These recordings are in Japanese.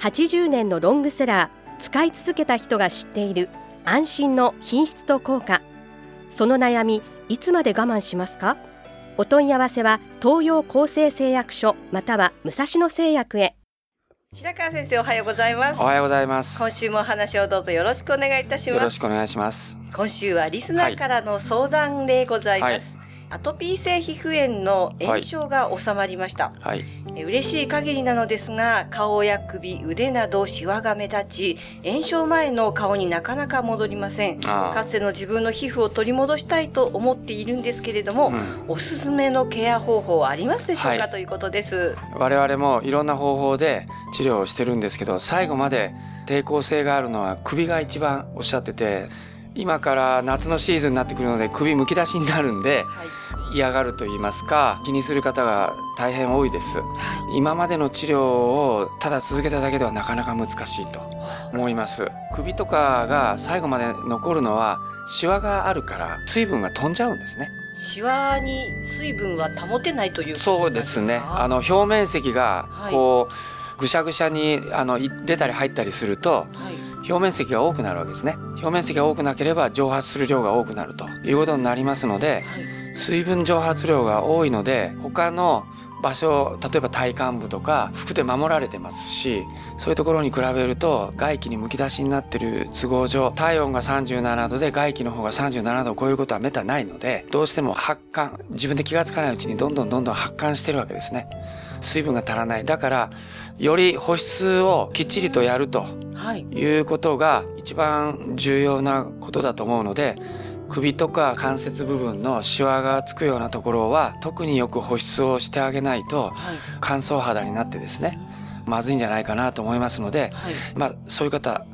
80年のロングセラー使い続けた人が知っている安心の品質と効果。その悩みいつまで我慢しますか？お問い合わせは東洋厚生製薬所または武蔵野製薬へ。白川先生おはようございます。おはようございます。今週もお話をどうぞよろしくお願いいたしよます。ろしくお願いします。今週はリスナーからの相談でございます、アトピー性皮膚炎の炎症が収まりました、はい。え嬉しい限りなのですが顔や首腕などシワが目立ち炎症前の顔になかなか戻りません。あかつての自分の皮膚を取り戻したいと思っているんですけれども、うん。おすすめのケア方法はありますでしょうか、はい。ということです。我々もいろんな方法で治療をしてるんですけど、最後まで抵抗性があるのは首が一番おっしゃってて、今から夏のシーズンになってくるので首むき出しになるんではい、嫌がると言いますか気にする方が大変多いです。今までの治療をただ続けただけではなかなか難しいと思います。首とかが最後まで残るのはシワがあるから水分が飛んじゃうんですね。シワに水分は保てないというそうですね。かあの表面積がはいこう、ぐしゃぐしゃにあのい出たり入ったりするとはい表面積が多くなるわけですね。表面積が多くなければ蒸発する量が多くなるということになりますので、はい水分蒸発量が多いので他の場所例えば体幹部とか服で守られてますしそういうところに比べると外気にむき出しになってる都合上体温が37度で外気の方が37度を超えることはめったにないのでどうしても発汗自分で気がつかないうちにどんどんどんどん発汗してるわけですね。水分が足らない。だからより保湿をきっちりとやるとはい。いうことが一番重要なことだと思うので首とか関節部分のシワがつくようなところは特によく保湿をしてあげないとはい。乾燥肌になってですねまずいんじゃないかなと思いますので、はい。まあ、そういう方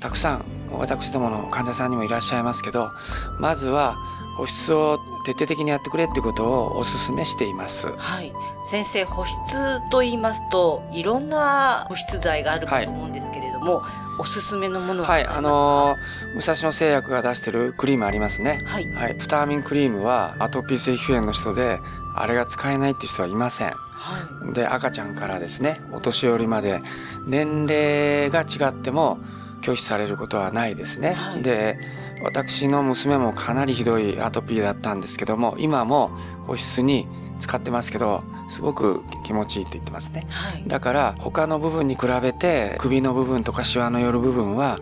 たくさん私どもの患者さんにもいらっしゃいますけどまずは保湿を徹底的にやってくれってことをお勧めしています。はい、先生保湿と言いますといろんな保湿剤があるかと思うんですけれども、おすすめのものはごはい、ざいますか？あのー武蔵野製薬が出してるクリームありますね。はい。はい、フターミンクリームはアトピー性皮膚炎の人であれが使えないって人はいません。はで赤ちゃんからですねお年寄りまで年齢が違っても拒否されることはないですね。はいで私の娘もかなりひどいアトピーだったんですけども今も保湿に使ってますけどすごく気持ちいいって言ってますね。いはいだから他の部分に比べて首の部分とかシワの寄る部分は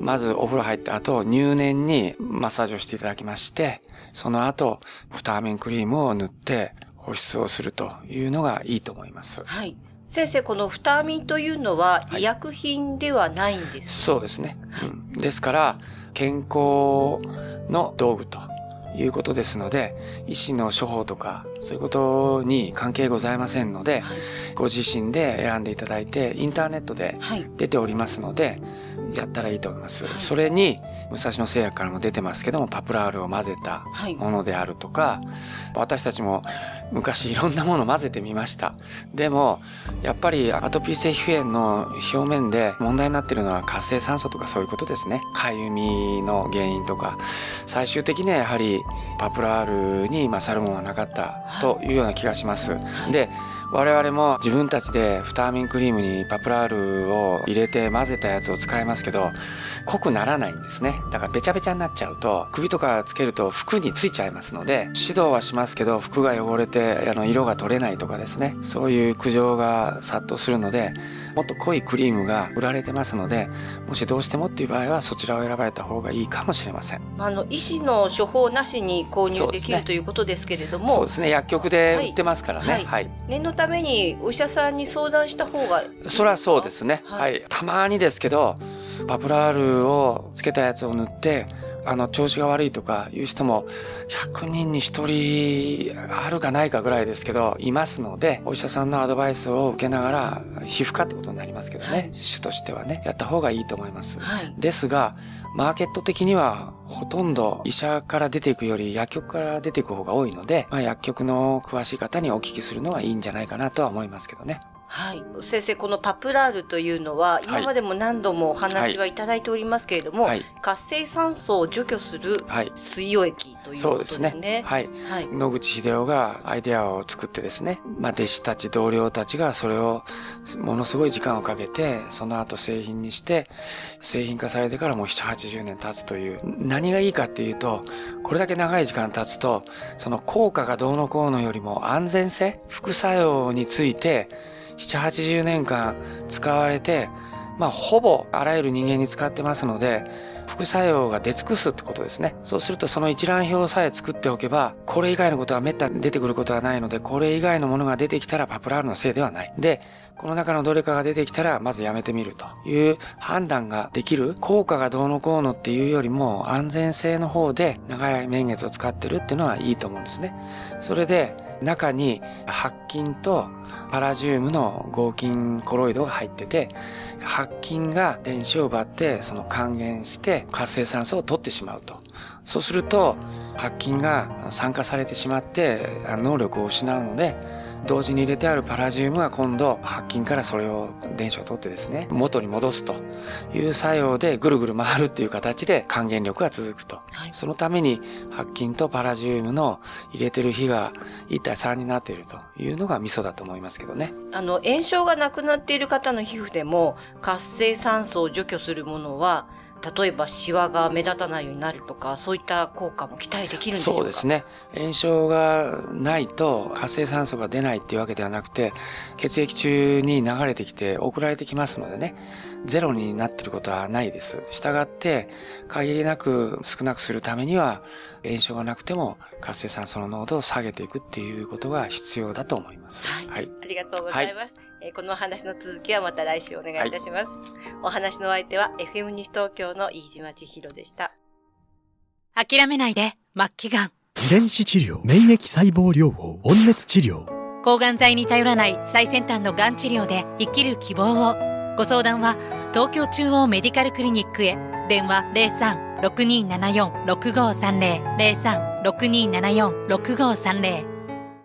まずお風呂入った後入念にマッサージをしていただきましてその後フターミンクリームを塗って保湿をするというのがいいと思います。はい先生このフターミンというのははい。医薬品ではないんですそうですね。うん、ですから健康の道具ということですので医師の処方とかそういうことに関係ございませんのではい。ご自身で選んでいただいてインターネットではい。出ておりますのでやったらいいと思います、はい。それに武蔵野製薬からも出てますけどもパプラールを混ぜたはい。ものであるとか私たちも昔いろんなもの混ぜてみました。でもやっぱりアトピー性皮膚炎の表面で問題になっているのは活性酸素とかそういうことですね。かゆみの原因とか最終的にはやはりパプラールに勝るものはなかったというような気がします、で我々も自分たちでフターミンクリームにパプラールを入れて混ぜたやつを使いますけど濃くならないんですね。だからべちゃべちゃになっちゃうと首とかつけると服についちゃいますので指導はしますけど服が汚れてあの色が取れないとかですね。そういう苦情が殺到するのでもっと濃いクリームが売られてますのでもしどうしてもっていう場合はそちらを選ばれた方がいいかもしれません。あの医師の処方なしに購入できる、ねということですけれどそうもですね。薬局で売ってますからね。はい。はい。念のためにお医者さんに相談した方がそれはそうですね。ははいい、たまにですけど、パプラールをつけたやつを塗って、あの調子が悪いとかいう人も100人に1人あるかないかぐらいですけどいますのでお医者さんのアドバイスを受けながら皮膚科ってことになりますけどね、はい、主としてはねやった方がいいと思います。はい、ですがマーケット的にはほとんど医者から出ていくより薬局から出ていく方が多いので、まあ、薬局の詳しい方にお聞きするのはいいんじゃないかなとは思いますけどね。はい。先生、このパプラールというのは、今までも何度もお話はいただいておりますけれども、はい、活性酸素を除去する水溶液ということですね。そうですね。はい。はい、野口秀夫がアイデアを作ってですね、まあ、弟子たち、同僚たちがそれをものすごい時間をかけて、その後製品にして、製品化されてからもう7、80年経つという、何がいいかっていうと、これだけ長い時間経つと、その効果がどうのこうのよりも安全性、副作用について、7、80年間使われて、まあ、ほぼあらゆる人間に使ってますので、副作用が出尽くすってことですね。そうするとその一覧表さえ作っておけば、これ以外のことは滅多に出てくることはないので、これ以外のものが出てきたらパプラールのせいではない。で、この中のどれかが出てきたら、まずやめてみるという判断ができる。効果がどうのこうのっていうよりも、安全性の方で長い年月を使ってるっていうのはいいと思うんですね。それで、中に白金とパラジウムの合金コロイドが入ってて、白金が電子を奪ってその還元して活性酸素を取ってしまうと。そうすると白金が酸化されてしまって能力を失うので同時に入れてあるパラジウムは今度白金からそれを電子を取ってですね元に戻すという作用でぐるぐる回るっていう形で還元力が続くと、はい、そのために白金とパラジウムの入れてる比が1対3になっているというのがミソだと思いますけどね。あの炎症がなくなっている方の皮膚でも活性酸素を除去するものは例えばシワが目立たないようになるとか、そういった効果も期待できるんでしょうか？そうですね。炎症がないと活性酸素が出ないっていうわけではなくて、血液中に流れてきて送られてきますのでね、ゼロになってることはないです。したがって、限りなく少なくするためには、炎症がなくても活性酸素の濃度を下げていくっていうことが必要だと思います。はい。はい、ありがとうございます。はいえこのお話の続きはまた来週お願いいたします。はい、お話の相手は FM 西東京の飯島千尋でした。諦めないで、末期がん。遺伝子治療、免疫細胞療法、温熱治療。抗がん剤に頼らない最先端のがん治療で生きる希望を。ご相談は東京中央メディカルクリニックへ。電話03-6274-6530。03-6274-6530